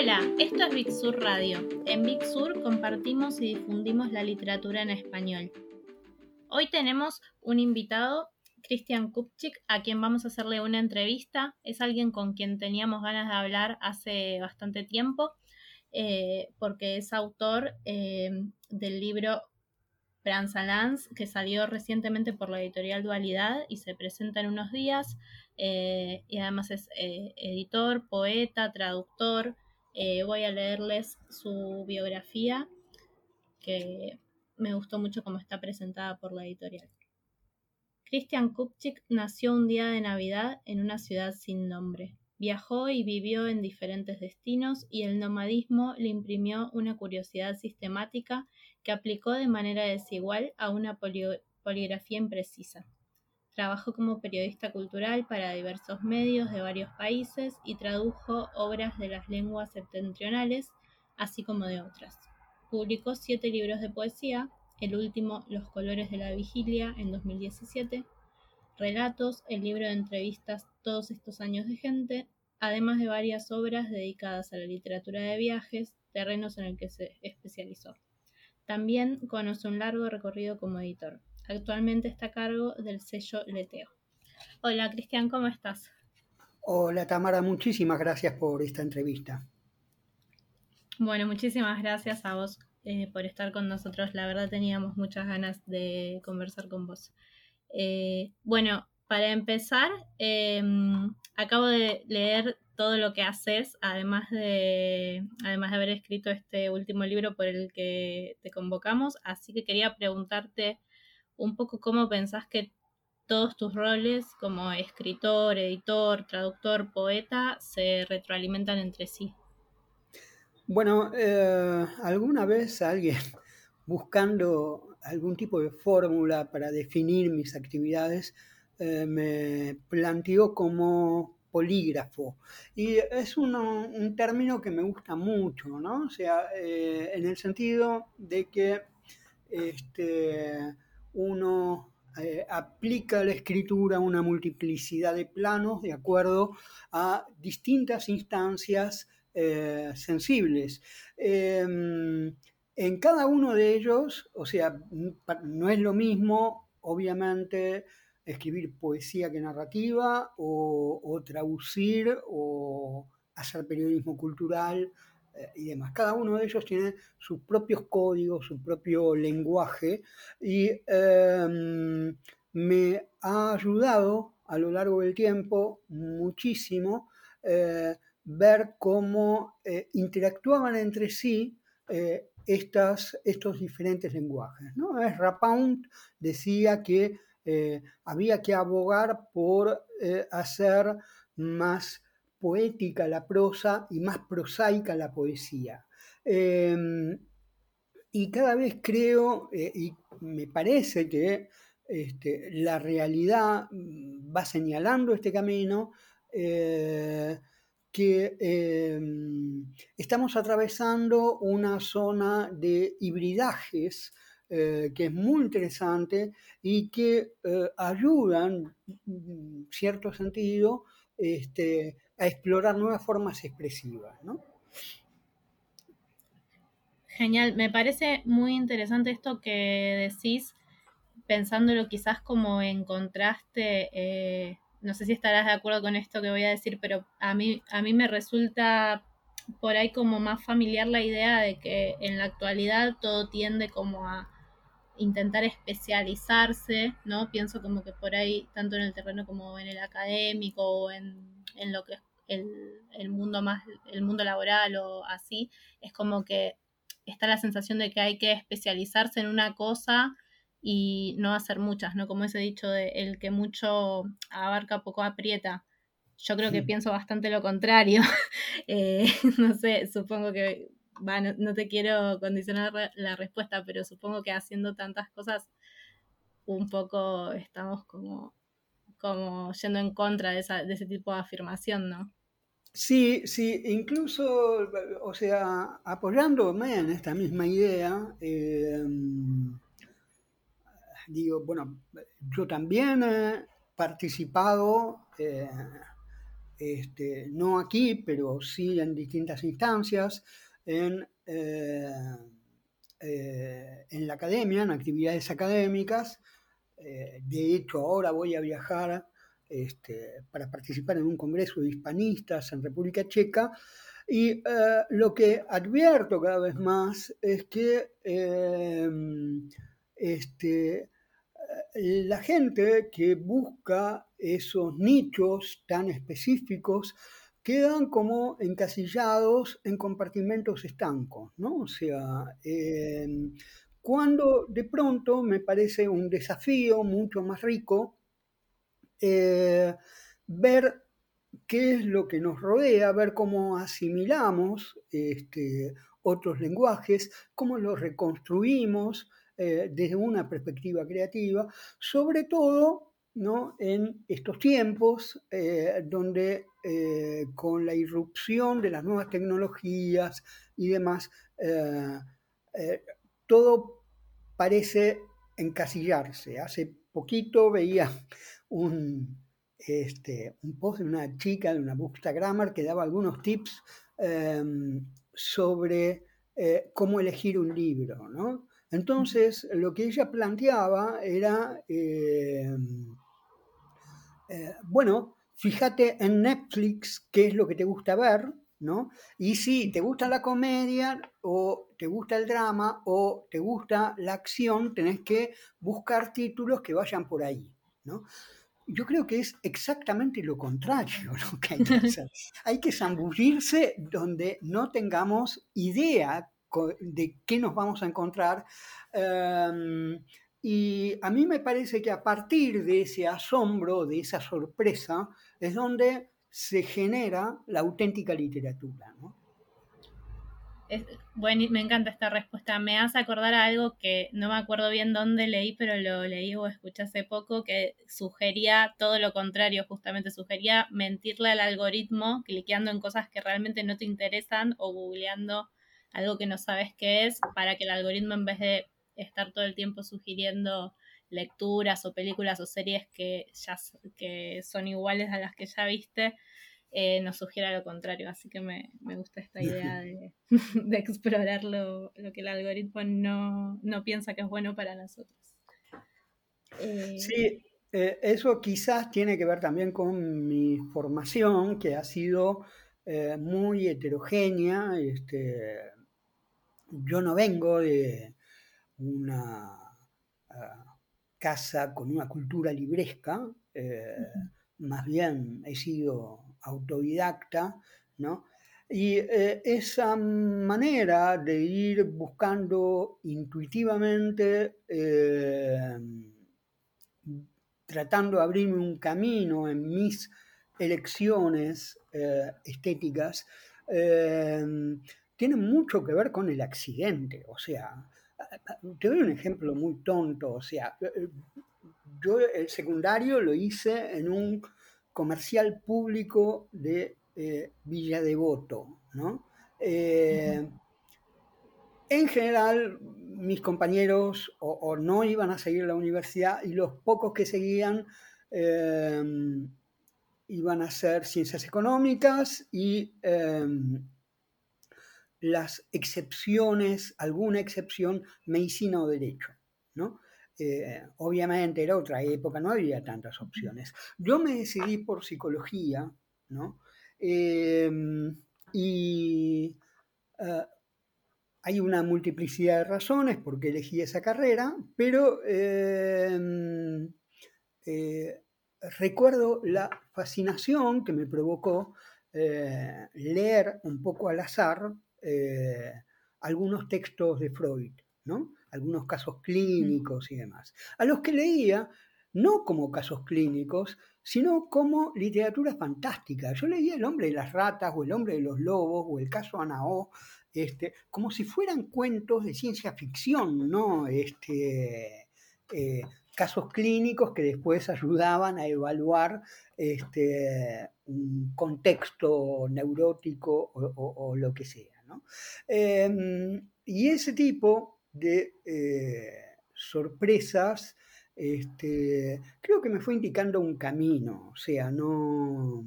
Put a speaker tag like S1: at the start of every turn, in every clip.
S1: Hola, esto es Big Sur Radio. En Big Sur compartimos y difundimos la literatura en español. Hoy tenemos un invitado, Cristian Kupchik, a quien vamos a hacerle una entrevista. Es alguien con quien teníamos ganas de hablar hace bastante tiempo, eh, porque es autor eh, del libro Lance, que salió recientemente por la editorial Dualidad y se presenta en unos días. Eh, y además es editor, poeta, traductor. Voy a leerles su biografía, que me gustó mucho cómo está presentada por la editorial. Christian Kupchik nació un día de Navidad en una ciudad sin nombre. Viajó y vivió en diferentes destinos y el nomadismo le imprimió una curiosidad sistemática que aplicó de manera desigual a una poligrafía imprecisa. Trabajó como periodista cultural para diversos medios de varios países y tradujo obras de las lenguas septentrionales, así como de otras. Publicó siete libros de poesía, el último Los colores de la vigilia en 2017, Relatos, el libro de entrevistas Todos estos años de gente, además de varias obras dedicadas a la literatura de viajes, terrenos en el que se especializó. También conoce un largo recorrido como editor. Actualmente está a cargo del sello Leteo. Hola Cristian, ¿cómo estás?
S2: Hola Tamara, muchísimas gracias por esta entrevista.
S1: Bueno, muchísimas gracias a vos eh, por estar con nosotros. La verdad teníamos muchas ganas de conversar con vos. Eh, bueno, para empezar, em, acabo de leer todo lo que haces, además de, además de haber escrito este último libro por el que te convocamos, así que quería preguntarte un poco cómo pensás que todos tus roles como escritor, editor, traductor, poeta se retroalimentan entre sí.
S2: Bueno, eh, alguna vez alguien buscando algún tipo de fórmula para definir mis actividades eh, me planteó como polígrafo. Y es un término que me gusta mucho, ¿no? O sea, eh, en el sentido de que este, uno aplica la escritura una multiplicidad de planos de acuerdo a distintas instancias eh, sensibles. Em, en cada uno de ellos, o sea, no es lo mismo, obviamente, escribir poesía que narrativa, o, traducir, o hacer periodismo cultural eh, y demás. Cada uno de ellos tiene sus propios códigos, su propio lenguaje, y em, me ha ayudado a lo largo del tiempo muchísimo eh, ver cómo eh, interactuaban entre sí eh, estas, estos diferentes lenguajes. ¿no? Rapound decía que había que abogar por hacer más poética la prosa y más prosaica la poesía. Em, y cada vez creo, y me parece que este, la realidad mm, va señalando este camino, que em, estamos atravesando una zona de hibridajes eh, que es muy interesante y que eh, ayudan, en cierto sentido, este, a explorar nuevas formas expresivas.
S1: Genial, me parece muy interesante esto que decís, pensándolo quizás como en contraste eh, no sé si estarás de acuerdo con esto que voy a decir, pero a mí, a mí me resulta por ahí como más familiar la idea de que en la actualidad todo tiende como a intentar especializarse, ¿no? Pienso como que por ahí, tanto en el terreno como en el académico o en, en lo que es el, el, mundo más, el mundo laboral o así, es como que está la sensación de que hay que especializarse en una cosa y no hacer muchas, ¿no? Como ese dicho de el que mucho abarca, poco aprieta. Yo creo que pienso bastante lo contrario. Eh, no sé, supongo que, no, te quiero condicionar la respuesta, pero supongo que haciendo tantas cosas, un poco estamos como, como yendo en contra de, esa, de ese tipo de afirmación, ¿no?
S2: Sí, sí, incluso, o sea, apoyándome en esta misma idea, eh, digo, bueno, yo también he participado eh, este, no aquí, pero sí en distintas instancias, en, eh, eh, en la academia, en actividades académicas. de hecho, ahora voy a viajar este, para participar en un congreso de hispanistas en República Checa. Y lo que advierto cada vez más es que este, la gente que busca esos nichos tan específicos quedan como encasillados en compartimentos estancos, ¿no? O sea, cuando de pronto me parece un desafío mucho más rico eh, ver qué es lo que nos rodea, ver cómo asimilamos este, otros lenguajes, cómo los reconstruimos, eh, desde una perspectiva creativa, sobre todo ¿no? en estos tiempos eh, donde con la irrupción de las nuevas tecnologías y demás, todo parece encasillarse. Hace poquito veía un, este, un post de una chica de una Bookstagrammer que daba algunos tips sobre cómo elegir un libro, ¿no? Entonces, lo que ella planteaba era, eh, eh, bueno, fíjate en Netflix qué es lo que te gusta ver, ¿no? Y si te gusta la comedia o te gusta el drama o te gusta la acción, tenés que buscar títulos que vayan por ahí, ¿no? Yo creo que es exactamente lo contrario lo que hay que hacer. hay que zambullirse donde no tengamos idea de qué nos vamos a encontrar. Em, y a mí me parece que a partir de ese asombro, de esa sorpresa, es donde se genera la auténtica literatura. ¿no?
S1: Bueno, me encanta esta respuesta. Me hace acordar a algo que no me acuerdo bien dónde leí, pero lo leí o escuché hace poco, que sugería todo lo contrario, justamente sugería mentirle al algoritmo, cliqueando en cosas que realmente no te interesan o googleando algo que no sabes qué es, para que el algoritmo en vez de estar todo el tiempo sugiriendo lecturas o películas o series que ya que son iguales a las que ya viste, eh, nos sugiera lo contrario. Así que me, gusta esta idea de, explorar lo, que el algoritmo no, piensa que es bueno para nosotros.
S2: Eh, sí, eh, eso quizás tiene que ver también con mi formación, que ha sido muy heterogénea. Este, yo no vengo de una ah, casa con una cultura libresca, más bien he sido autodidacta, ¿no? Y eh, esa manera de ir buscando intuitivamente, eh, tratando de abrirme un camino en mis elecciones estéticas, tiene mucho que ver con el accidente. O sea, te doy un ejemplo muy tonto. O sea, eh, yo el secundario lo hice en un comercial público de eh, Villa Devoto, ¿no? Eh, en general, mis compañeros o, no iban a seguir la universidad y los pocos que seguían iban a hacer ciencias económicas y las excepciones, alguna excepción, medicina o derecho, ¿no? Eh, obviamente era otra época, no había tantas opciones. Yo me decidí por psicología, ¿no? Em, y eh, hay una multiplicidad de razones por qué elegí esa carrera, pero em, eh, recuerdo la fascinación que me provocó leer un poco al azar algunos textos de Freud, ¿no? Algunos casos clínicos y demás, a los que leía no como casos clínicos, sino como literatura fantástica. Yo leía El hombre de las ratas o El hombre de los lobos o El caso Anaó, este, como si fueran cuentos de ciencia ficción, ¿no? Este, eh, casos clínicos que después ayudaban a evaluar este, un contexto neurótico o lo que sea. Em, y ese tipo de eh, sorpresas este, creo que me fue indicando un camino, o sea, no,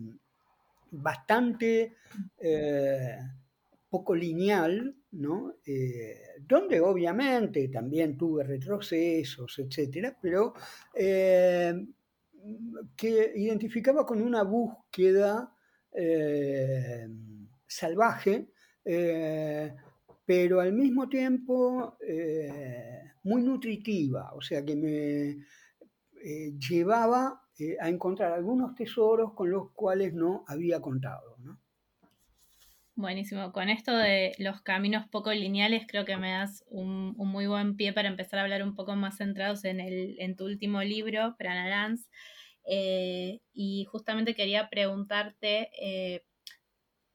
S2: bastante poco lineal, ¿no? donde obviamente también tuve retrocesos, etcétera, pero que identificaba con una búsqueda salvaje, pero al mismo tiempo muy nutritiva, o sea que me llevaba a encontrar algunos tesoros con los cuales no había contado.
S1: Buenísimo. Con esto de los caminos poco lineales, creo que me das un, muy buen pie para empezar a hablar un poco más centrados en, el, en tu último libro, Prana eh, y justamente quería preguntarte eh,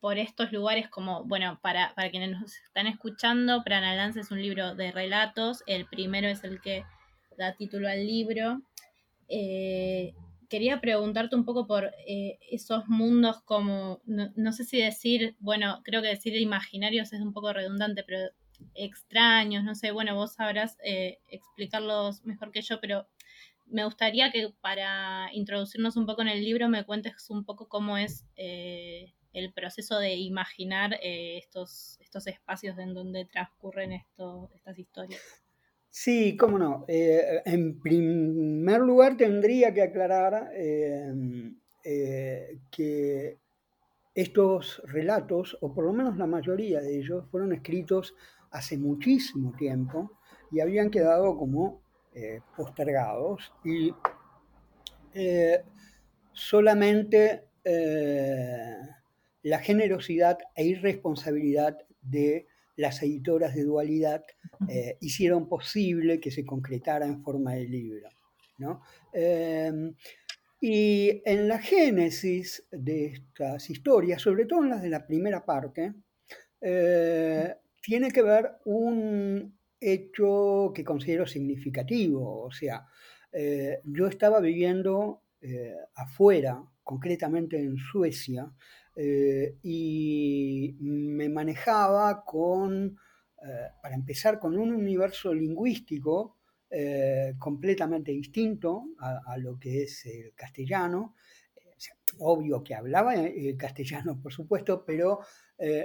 S1: por estos lugares como, bueno, para, para quienes nos están escuchando, Prana es un libro de relatos. El primero es el que da título al libro. Eh, quería preguntarte un poco por eh, esos mundos como, no, sé si decir, bueno, creo que decir imaginarios es un poco redundante, pero extraños, no sé, bueno, vos sabrás eh, explicarlos mejor que yo, pero me gustaría que para introducirnos un poco en el libro me cuentes un poco cómo es eh, el proceso de imaginar estos, estos espacios en donde transcurren estas historias.
S2: Sí, cómo no. Eh, en primer lugar, tendría que aclarar eh, que estos relatos, o por lo menos la mayoría de ellos, fueron escritos hace muchísimo tiempo y habían quedado como eh, postergados y solamente la generosidad e irresponsabilidad de las editoras de dualidad eh, hicieron posible que se concretara en forma de libro. Em, y en la génesis de estas historias, sobre todo en las de la primera parte, eh, tiene que ver un hecho que considero significativo. O sea, eh, yo estaba viviendo afuera, concretamente en Suecia, eh, y me manejaba con, eh, para empezar, con un universo lingüístico eh, completamente distinto a, lo que es el castellano. obvio que hablaba el castellano, por supuesto, pero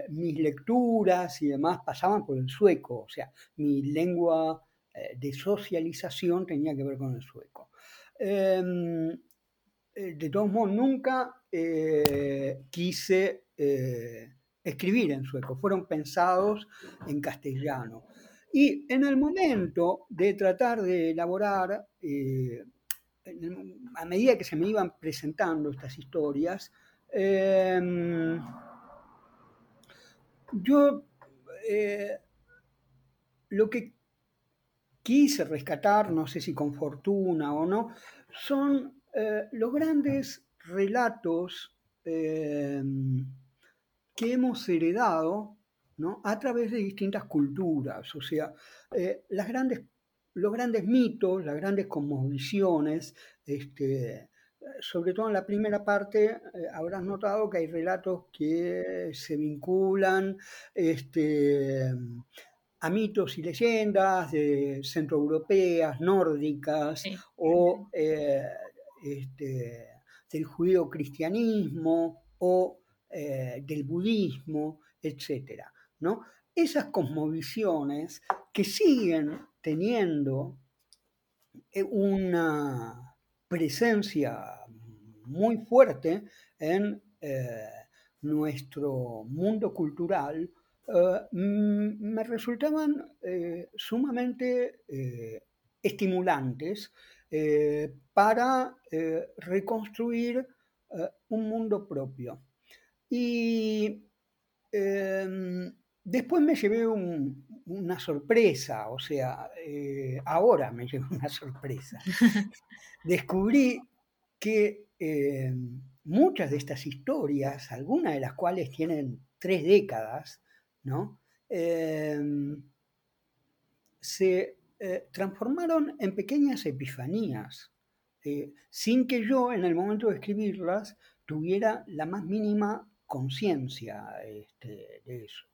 S2: mis lecturas y demás pasaban por el sueco, o sea, mi lengua de socialización tenía que ver con el sueco. Em, de todos modos, nunca eh, quise eh, escribir en sueco, fueron pensados en castellano. Y en el momento de tratar de elaborar, eh, a medida que se me iban presentando estas historias, em, yo lo que quise rescatar, no sé si con fortuna o no, son los grandes relatos eh, que hemos heredado a través de distintas culturas. O sea, eh, las grandes, los grandes mitos, las grandes cosmovisiones, este, sobre todo en la primera parte, eh, habrás notado que hay relatos que se vinculan este, a mitos y leyendas de centroeuropeas, nórdicas o este, del judío-cristianismo o eh, del budismo, etc. ¿no? Esas cosmovisiones que siguen teniendo eh, una presencia muy fuerte en eh, nuestro mundo cultural, me resultaban sumamente estimulantes para reconstruir eh, un mundo propio. Y em, después me llevé una sorpresa, o sea, eh, ahora me llevé una sorpresa. Descubrí que em, muchas de estas historias, algunas de las cuales tienen tres décadas, ¿no? Em, se eh, transformaron en pequeñas epifanías eh, sin que yo en el momento de escribirlas tuviera la más mínima conciencia este, de eso.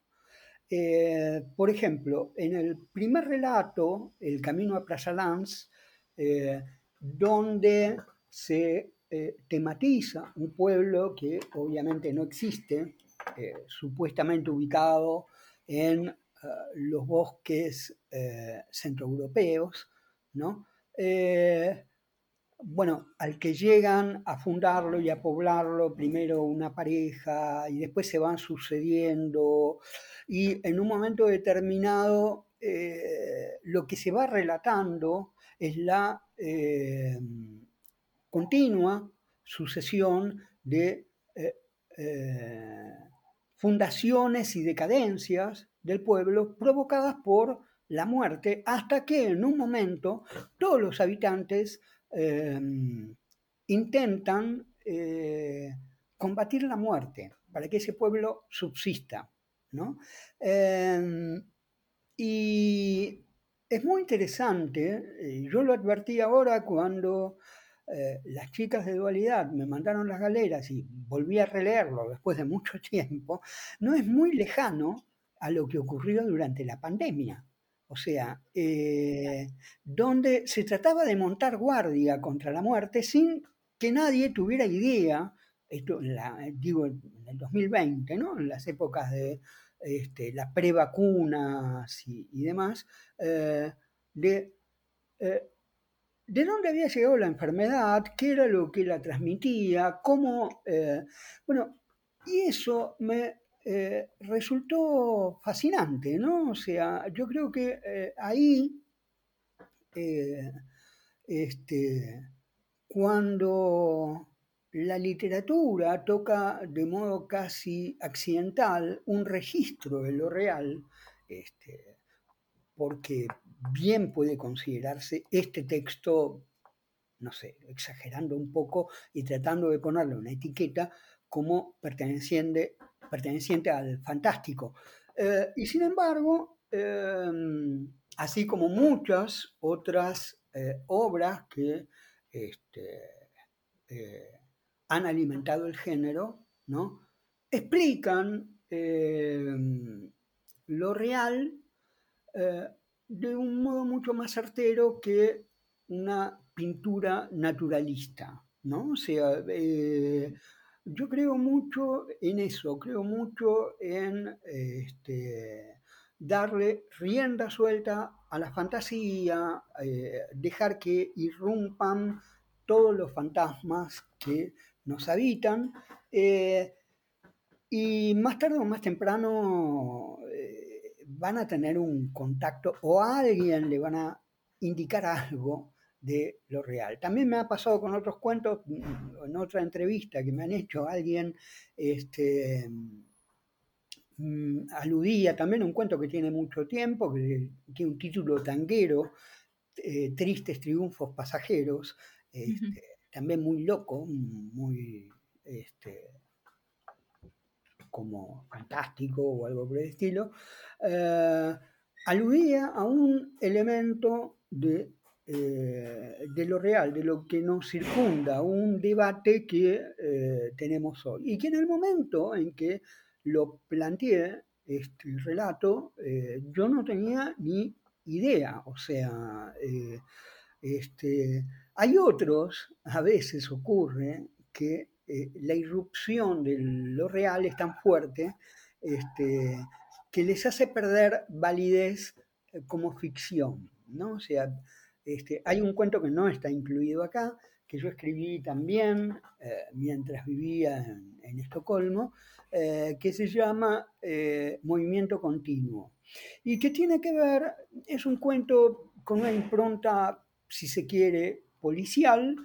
S2: Eh, por ejemplo, en el primer relato, El camino a Plaza eh, donde se tematiza un pueblo que obviamente no existe, supuestamente ubicado en los bosques centroeuropeos, ¿no? bueno, al que llegan a fundarlo y a poblarlo, primero una pareja y después se van sucediendo y en un momento determinado lo que se va relatando es la continua sucesión de eh, eh, fundaciones y decadencias del pueblo provocadas por la muerte, hasta que en un momento todos los habitantes eh, intentan combatir la muerte para que ese pueblo subsista. y es muy interesante, yo lo advertí ahora cuando eh, las chicas de dualidad me mandaron las galeras y volví a releerlo después de mucho tiempo, no es muy lejano a lo que ocurrió durante la pandemia. O sea, eh, donde se trataba de montar guardia contra la muerte sin que nadie tuviera idea, esto digo en el 2020, ¿no? en las épocas de este, las prevacunas y, y demás, eh, de de dónde había llegado la enfermedad, qué era lo que la transmitía, cómo... Eh, bueno, y eso me eh, resultó fascinante, ¿no? O sea, yo creo que eh, ahí, este, cuando la literatura toca de modo casi accidental un registro de lo real, este, porque bien puede considerarse este texto, no sé, exagerando un poco y tratando de ponerle una etiqueta como perteneciente, perteneciente al fantástico. Eh, y sin embargo, em, así como muchas otras eh, obras que este, eh, han alimentado el género, ¿no? explican lo real de un modo mucho más certero que una pintura naturalista, ¿no? O sea, eh, yo creo mucho en eso, creo mucho en este, darle rienda suelta a la fantasía, eh, dejar que irrumpan todos los fantasmas que nos habitan. Eh, y más tarde o más temprano van a tener un contacto o a alguien le van a indicar algo de lo real. También me ha pasado con otros cuentos, mm, en otra entrevista que me han hecho, alguien este, mm, aludía también a un cuento que tiene mucho tiempo, que tiene un título tanguero, eh, Tristes Triunfos Pasajeros, este, también muy loco, muy este, como fantástico o algo por el estilo, eh, aludía a un elemento de, eh, de, lo real, de lo que nos circunda, un debate que eh, tenemos hoy. Y que en el momento en que lo planteé, este relato, yo no tenía ni idea, o sea, este, hay otros, a veces ocurre, que la irrupción de lo real es tan fuerte este, que les hace perder validez eh, como ficción, ¿no? O sea, este, hay un cuento que no está incluido acá, que yo escribí también eh, mientras vivía en, Estocolmo, eh, que se llama Movimiento Continuo, y que tiene que ver, es un cuento con una impronta, si se quiere, policial,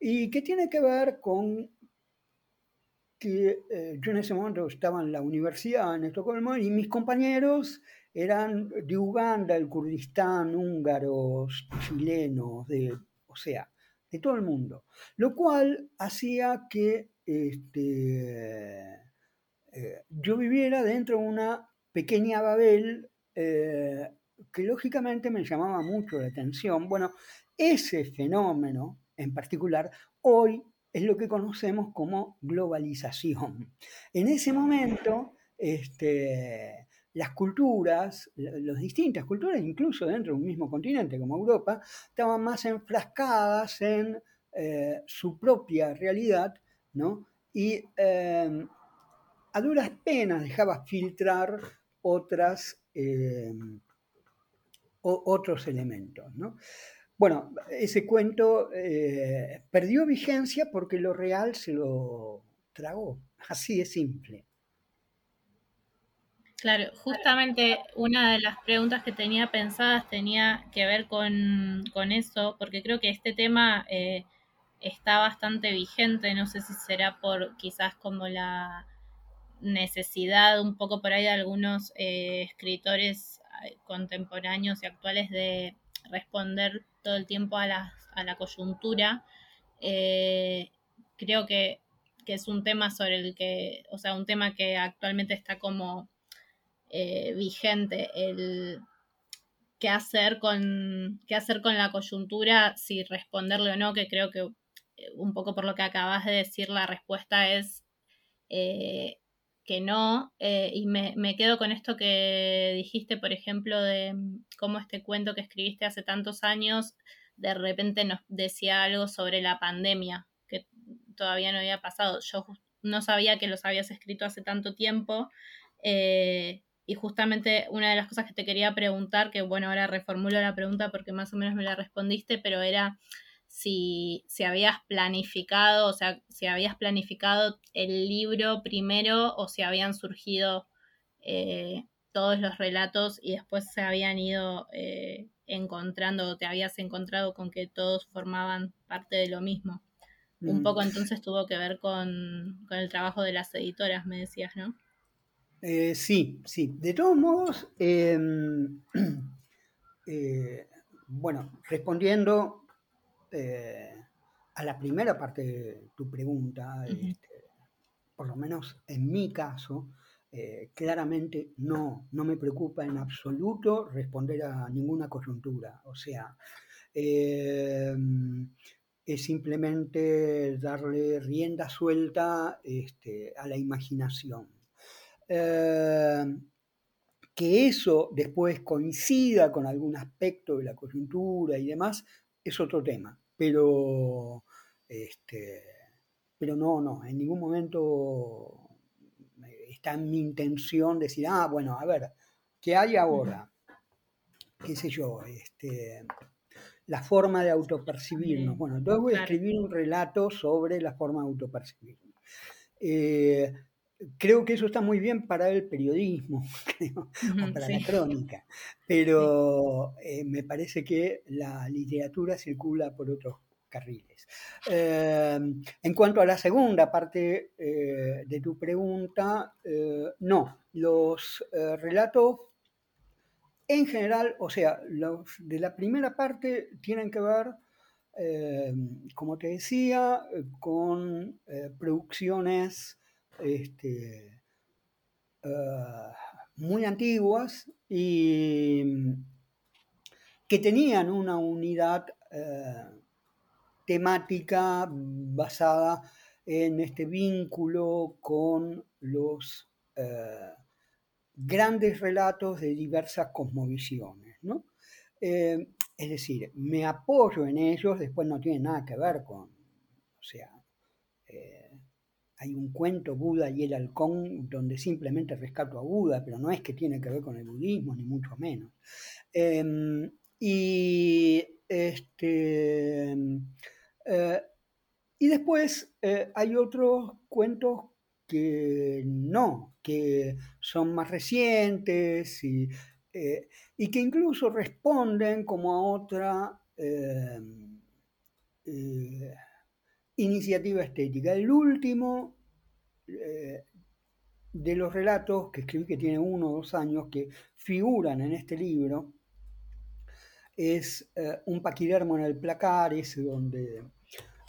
S2: y que tiene que ver con que eh, yo en ese momento estaba en la universidad en Estocolmo y mis compañeros eran de Uganda, el Kurdistán, húngaros, chilenos, de, o sea, de todo el mundo. Lo cual hacía que este, eh, yo viviera dentro de una pequeña Babel eh, que lógicamente me llamaba mucho la atención. Bueno, ese fenómeno en particular hoy es lo que conocemos como globalización. En ese momento, este, las culturas, las distintas culturas, incluso dentro de un mismo continente como Europa, estaban más enfrascadas en su propia realidad, ¿no? Y a duras penas dejaba filtrar otras, otros elementos, ¿no? Bueno, ese cuento eh, perdió vigencia porque lo real se lo tragó. Así de simple.
S1: Claro, justamente una de las preguntas que tenía pensadas tenía que ver con, eso, porque creo que este tema eh, está bastante vigente, no sé si será por quizás como la necesidad un poco por ahí de algunos eh, escritores contemporáneos y actuales de responder todo el tiempo a la, a la coyuntura. Eh, creo que, es un tema sobre el que, o sea, un tema que actualmente está como eh, vigente, el qué hacer con qué hacer con la coyuntura, si responderle o no, que creo que eh, un poco por lo que acabas de decir, la respuesta es que no. Eh, y me, quedo con esto que dijiste, por ejemplo, de mm, cómo este cuento que escribiste hace tantos años de repente nos decía algo sobre la pandemia, que todavía no había pasado. Yo no sabía que los habías escrito hace tanto tiempo. Eh, y justamente una de las cosas que te quería preguntar, que bueno, ahora reformulo la pregunta porque más o menos me la respondiste, pero era si, si habías planificado, o sea, si habías planificado el libro primero o si habían surgido eh, todos los relatos y después se habían ido eh, encontrando o te habías encontrado con que todos formaban parte de lo mismo. Un mm. poco entonces tuvo que ver con, el trabajo de las editoras, me decías, ¿no?
S2: Eh, sí, sí. De todos modos, em, bueno, respondiendo eh, a la primera parte de tu pregunta, este, por lo menos en mi caso, eh, claramente no, no me preocupa en absoluto responder a ninguna coyuntura. O sea, eh, es simplemente darle rienda suelta este, a la imaginación. Que eso después coincida con algún aspecto de la coyuntura y demás, es otro tema pero, este, pero no, no, en ningún momento está en mi intención decir, ah, bueno, a ver, ¿qué hay ahora? ¿Qué sé yo? Este, la forma de autopercibirnos. Bueno, entonces voy a escribir un relato sobre la forma de autopercibirnos. Eh, creo que eso está muy bien para el periodismo, o para la crónica, pero eh, me parece que la literatura circula por otros carriles. Em, en cuanto a la segunda parte eh, de tu pregunta, eh, no, los relatos en general, o sea, los de la primera parte tienen que ver, como te decía, con producciones este, ah, muy antiguas y que tenían una unidad eh, temática basada en este vínculo con los eh, grandes relatos de diversas cosmovisiones. Eh, es decir, me apoyo en ellos, después no tiene nada que ver con, o sea, hay un cuento Buda y el halcón donde simplemente rescato a Buda, pero no es que tiene que ver con el budismo, ni mucho menos. Em, y, este, eh, y después eh, hay otros cuentos que no, que son más recientes y, eh, y que incluso responden como a otra em, iniciativa estética. El último eh, de los relatos que escribí, que tiene uno o dos años, que figuran en este libro, es eh, un paquidermo en el placar, ese donde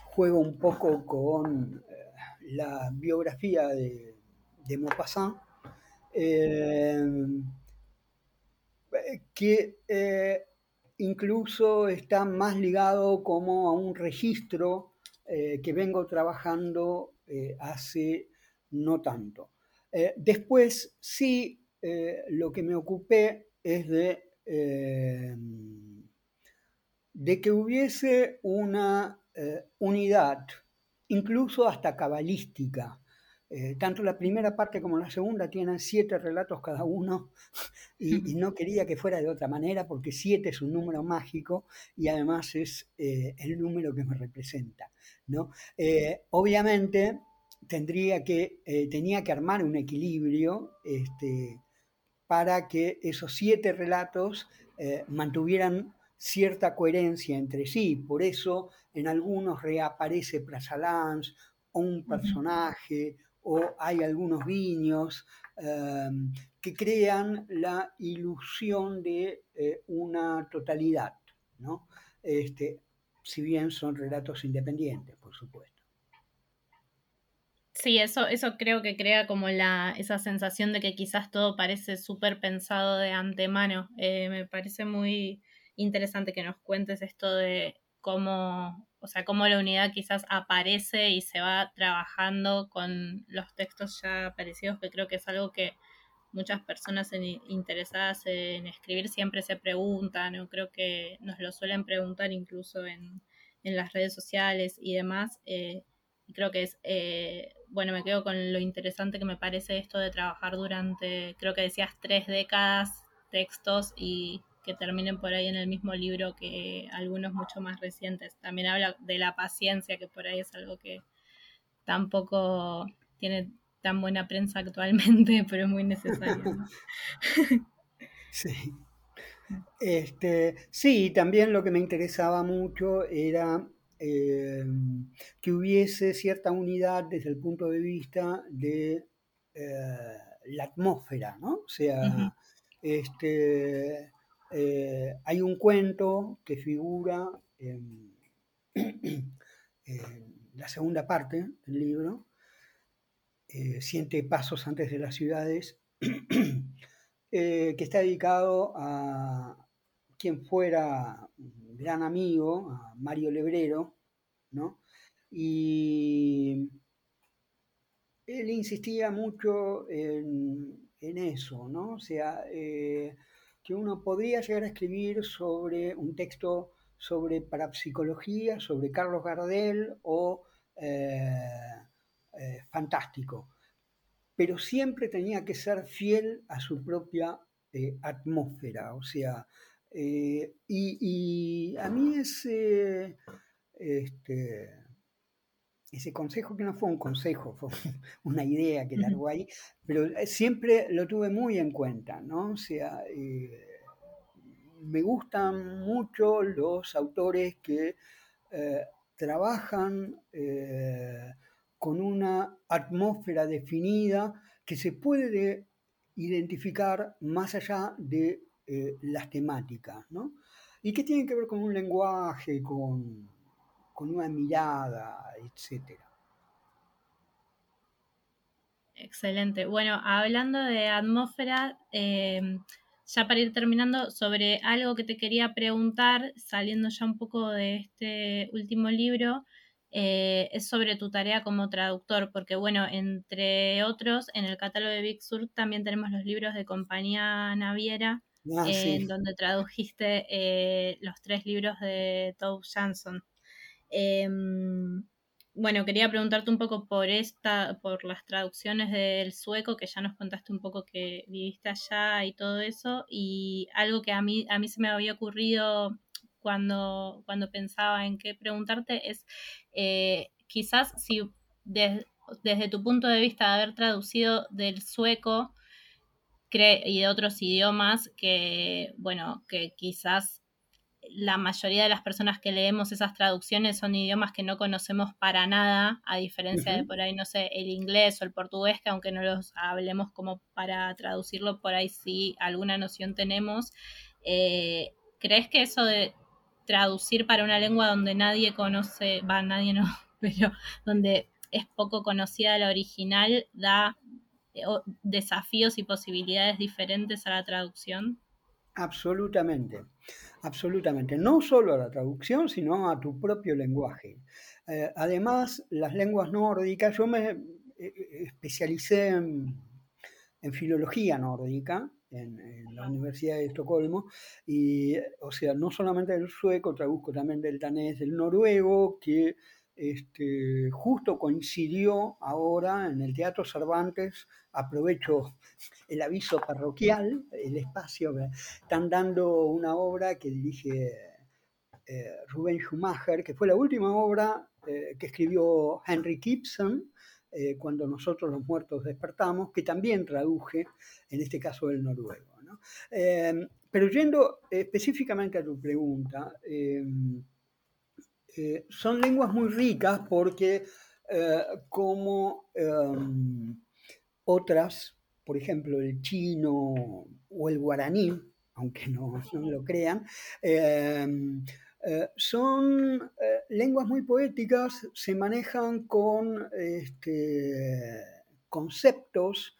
S2: juego un poco con eh, la biografía de, de Maupassant, que incluso está más ligado como a un registro eh, que vengo trabajando eh, hace no tanto. Eh, después sí, lo que me ocupé es de, de que hubiese una unidad, incluso hasta cabalística. Eh, tanto la primera parte como la segunda tienen siete relatos cada uno y, no quería que fuera de otra manera porque siete es un número mágico y además es eh, el número que me representa. ¿no? obviamente tendría que, tenía que armar un equilibrio este, para que esos siete relatos mantuvieran cierta coherencia entre sí. Por eso en algunos reaparece Prasalans o un personaje o hay algunos guiños em, que crean la ilusión de eh, una totalidad, ¿no? Este, si bien son relatos independientes, por supuesto.
S1: Sí, eso, eso creo que crea como la, esa sensación de que quizás todo parece súper pensado de antemano. Eh, me parece muy, interesante que nos cuentes esto de cómo, o sea, cómo la unidad quizás aparece y se va trabajando con los textos ya aparecidos, que creo que es algo que muchas personas interesadas en escribir siempre se preguntan, o creo que nos lo suelen preguntar incluso en, las redes sociales y demás. Eh, creo que es, eh, bueno, me quedo con lo interesante que me parece esto de trabajar durante, creo que decías, tres décadas textos y que terminen por ahí en el mismo libro que algunos mucho más recientes. También habla de la paciencia, que por ahí es algo que tampoco tiene tan buena prensa actualmente, pero es muy necesario.
S2: Sí. Este, sí, también lo que me interesaba mucho era eh, que hubiese cierta unidad desde el punto de vista de eh, la atmósfera, ¿no? O sea, este, eh, hay un cuento que figura en, la segunda parte del libro, eh, Siente Pasos antes de las ciudades, eh, que está dedicado a quien fuera gran amigo, a Mario Lebrero, ¿no? Y él insistía mucho en, eso, ¿no? O sea, uno podría llegar a escribir sobre un texto sobre parapsicología, sobre Carlos Gardel o eh, eh, fantástico, pero siempre tenía que ser fiel a su propia eh, atmósfera, o sea, y, a mí ese, este, ese consejo que no fue un consejo, fue una idea que largó ahí, pero eh, siempre lo tuve muy en cuenta, ¿no? O sea, eh, me gustan mucho los autores que eh, trabajan con una atmósfera definida que se puede identificar más allá de las temáticas, ¿no? Y que tienen que ver con un lenguaje, con con una mirada, etcétera.
S1: Excelente. Bueno, hablando de atmósfera, em, ya para ir terminando, sobre algo que te quería preguntar, saliendo ya un poco de este último libro, eh, es sobre tu tarea como traductor, porque bueno, entre otros, en el catálogo de Big Sur también tenemos los libros de Compañía Naviera, ah, en donde tradujiste eh, los tres libros de Tove Jansson. Em, bueno, quería preguntarte un poco por esta, por las traducciones del sueco, que ya nos contaste un poco que viviste allá y todo eso, y algo que a mí, a mí se me había ocurrido cuando, cuando pensaba en qué preguntarte es eh, quizás si desde tu punto de vista de haber traducido del sueco y de otros idiomas que, bueno, que quizás la mayoría de las personas que leemos esas traducciones son idiomas que no conocemos para nada, a diferencia de por ahí, no sé, el inglés o el portugués, que aunque no los hablemos como para traducirlo, por ahí sí alguna noción tenemos. Eh, ¿Crees que eso de traducir para una lengua donde nadie conoce, va, nadie no, pero donde es poco conocida la original, da eh, desafíos y posibilidades diferentes a la traducción?
S2: Absolutamente, absolutamente. No solo a la traducción, sino a tu propio lenguaje. Eh, además, las lenguas nórdicas, yo me eh, eh, especialicé en, filología nórdica en, la Universidad de Estocolmo, y, o sea, no solamente del sueco, traduzco también del danés, del noruego, que este, justo coincidió ahora en el Teatro Cervantes, aprovecho el aviso parroquial, el espacio, están dando una obra que dirige eh, Rubén Schumacher, que fue la última obra eh, que escribió Henry Gibson, eh, cuando nosotros los muertos despertamos, que también traduje, en este caso el noruego. Pero yendo específicamente a tu pregunta, eh, son lenguas muy ricas porque eh, como em, otras, por ejemplo el chino o el guaraní, aunque no, no lo crean, eh, son lenguas muy poéticas, se manejan con este, conceptos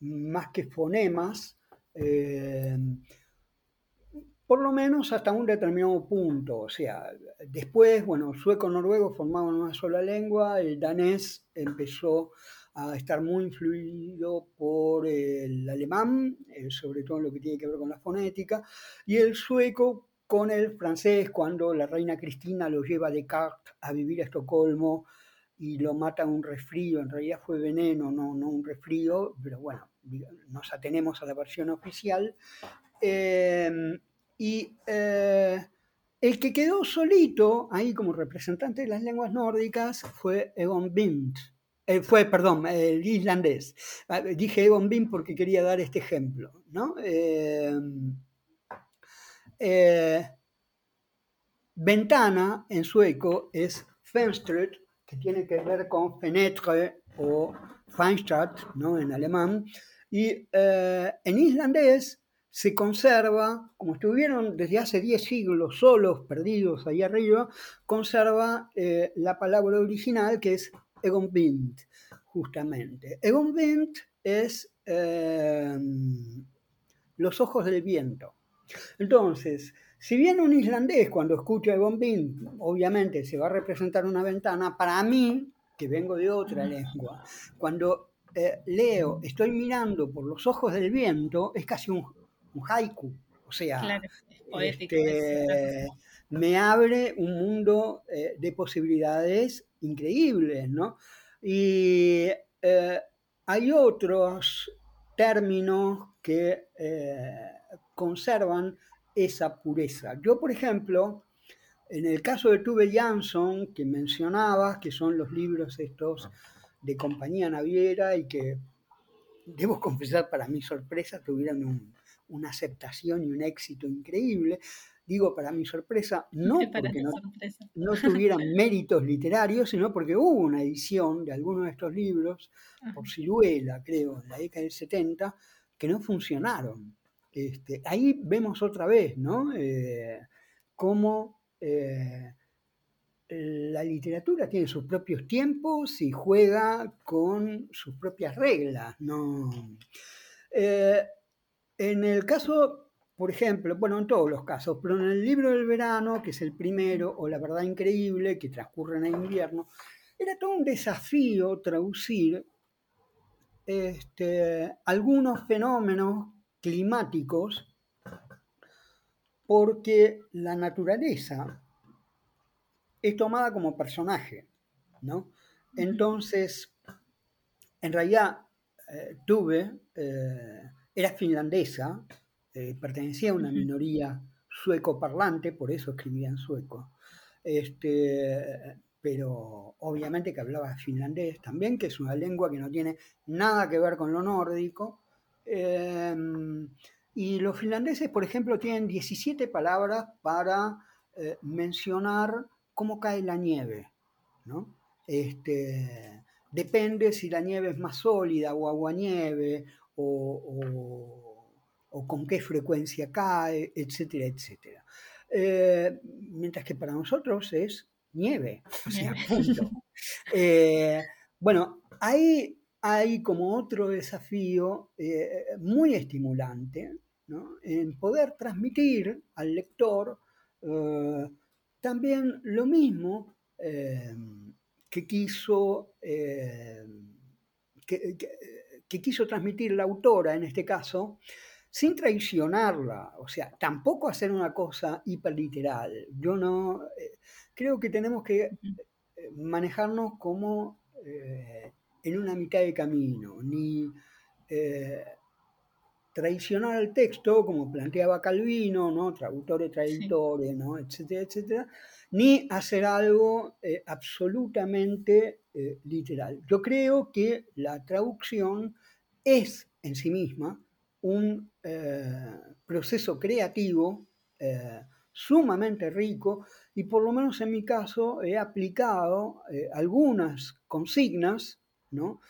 S2: más que fonemas, por lo menos hasta un determinado punto. O sea, después, bueno, sueco-noruego formaban una sola lengua, el danés empezó a estar muy influido por el alemán, sobre todo en lo que tiene que ver con la fonética, y el sueco con el francés cuando la reina Cristina lo lleva de Descartes a vivir a Estocolmo y lo mata un resfrío, en realidad fue veneno, no, no un resfrío, pero bueno, nos atenemos a la versión oficial. Em, y eh, el que quedó solito ahí como representante de las lenguas nórdicas fue Egon Bind. Eh, fue, perdón, el islandés. Ah, dije Egon Bind porque quería dar este ejemplo, ¿no? Eh, ventana en sueco es Fenstret, que tiene que ver con Fenetre o Feinstadt, ¿no? en alemán. Y en islandés se conserva, como estuvieron desde hace 10 siglos solos, perdidos ahí arriba, conserva eh, la palabra original que es Egonbind, justamente. Egonbind es los ojos del viento. Entonces, si bien un islandés cuando escucha el bombín, obviamente se va a representar una ventana, para mí, que vengo de otra lengua, cuando eh, leo, estoy mirando por los ojos del viento, es casi un, haiku. O sea, este, me abre un mundo eh, de posibilidades increíbles, ¿no? Y eh, hay otros términos que conservan esa pureza. Yo, por ejemplo, en el caso de Tuve Jansson, que mencionabas, que son los libros estos de compañía naviera y que, debo confesar, para mi sorpresa, tuvieron una aceptación y un éxito increíble. Digo, para mi sorpresa, no porque no, no, tuvieran méritos literarios, sino porque hubo una edición de algunos de estos libros, por ciruela, creo, en la década del 70, que no funcionaron. Este, ahí vemos otra vez, ¿no? Eh, cómo eh, la literatura tiene sus propios tiempos y juega con sus propias reglas, ¿no? Eh, en el caso, por ejemplo, bueno, en todos los casos, pero en el libro del verano, que es el primero, o La verdad increíble, que transcurre en el invierno, era todo un desafío traducir este, algunos fenómenos climáticos porque la naturaleza es tomada como personaje, ¿no? Entonces, en realidad, eh, Tuve eh, era finlandesa, eh, pertenecía a una minoría sueco parlante, por eso escribía en sueco, este, pero obviamente que hablaba finlandés también, que es una lengua que no tiene nada que ver con lo nórdico, Em, y los finlandeses, por ejemplo, tienen 17 palabras para eh, mencionar cómo cae la nieve. ¿no? Este, depende si la nieve es más sólida o aguanieve o, o, con qué frecuencia cae, etcétera, etcétera. Eh, mientras que para nosotros es nieve. O sea, punto. Eh, bueno, hay hay como otro desafío eh, muy estimulante en poder transmitir al lector también lo mismo que quiso que, que quiso transmitir la autora en este caso, sin traicionarla, o sea, tampoco hacer una cosa hiperliteral. Yo no, eh, creo que tenemos que manejarnos como en una mitad de camino, ni traicionar al texto, como planteaba Calvino, ¿no? traductores, traductores, ¿no? etcétera, etcétera, ni hacer algo eh, absolutamente eh, literal. Yo creo que la traducción es en sí misma un eh, proceso creativo sumamente rico y por lo menos en mi caso he aplicado algunas consignas ¿no?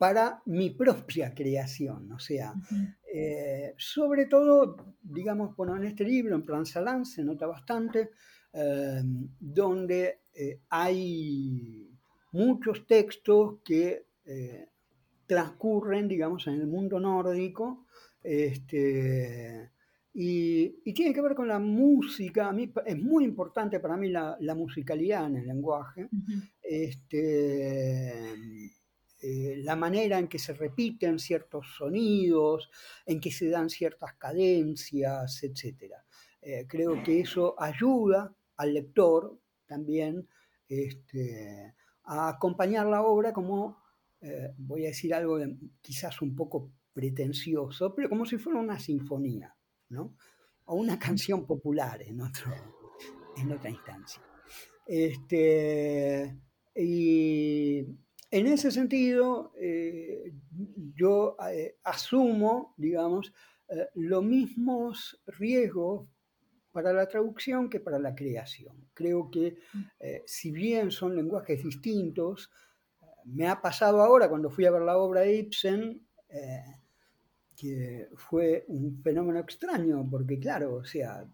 S2: para mi propia creación. O sea, eh, sobre todo, digamos, bueno, en este libro, en Plan Salán, se nota bastante, eh, donde eh, hay muchos textos que transcurren, digamos, en el mundo nórdico, este, y, tiene que ver con la música. A mí es muy importante para mí la, musicalidad en el lenguaje. este, eh, la manera en que se repiten ciertos sonidos, en que se dan ciertas cadencias, etc. Eh, creo que eso ayuda al lector también este, a acompañar la obra como, eh, voy a decir algo quizás un poco pretencioso, pero como si fuera una sinfonía, ¿no? O una canción popular en, otro, en otra instancia. Este, y en ese sentido, eh, yo eh, asumo, digamos, los mismos riesgos para la traducción que para la creación. Creo que si bien son lenguajes distintos, me ha pasado ahora cuando fui a ver la obra de Ibsen, que fue un fenómeno extraño, porque claro, o sea,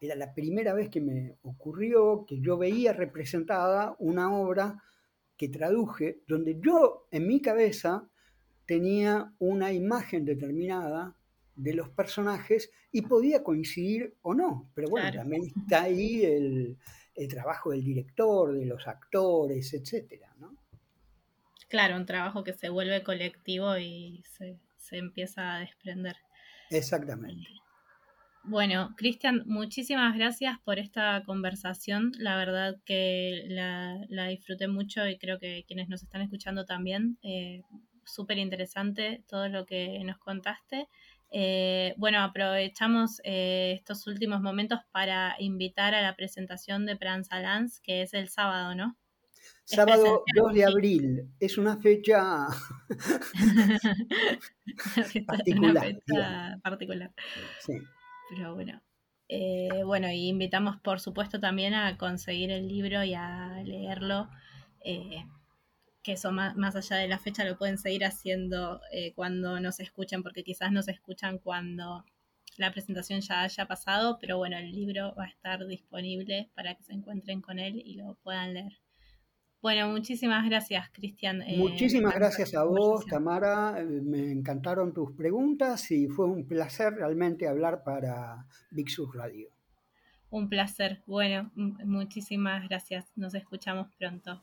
S2: era la primera vez que me ocurrió que yo veía representada una obra que traduje, donde yo en mi cabeza tenía una imagen determinada de los personajes y podía coincidir o no. Pero bueno, también está ahí el, trabajo del director, de los actores, etcétera, ¿no?
S1: Claro, un trabajo que se vuelve colectivo y se, se empieza a desprender.
S2: Exactamente.
S1: Bueno, Cristian, muchísimas gracias por esta conversación. La verdad que la, disfruté mucho y creo que quienes nos están escuchando también. Eh, Súper interesante todo lo que nos contaste. Eh, bueno, aprovechamos eh, estos últimos momentos para invitar a la presentación de Pranza que es el sábado, ¿no?
S2: Sábado 2 de abril. Es una fecha
S1: particular. particular. Sí. Pero bueno. Eh, bueno, y invitamos por supuesto también a conseguir el libro y a leerlo. Eh, que eso más, más, allá de la fecha lo pueden seguir haciendo eh, cuando nos escuchen, porque quizás nos escuchan cuando la presentación ya haya pasado, pero bueno, el libro va a estar disponible para que se encuentren con él y lo puedan leer. Bueno, muchísimas gracias, Cristian.
S2: Eh, muchísimas gracias a vos, Tamara. Me encantaron tus preguntas y fue un placer realmente hablar para Big Sur Radio.
S1: Un placer. Bueno, muchísimas gracias. Nos escuchamos pronto.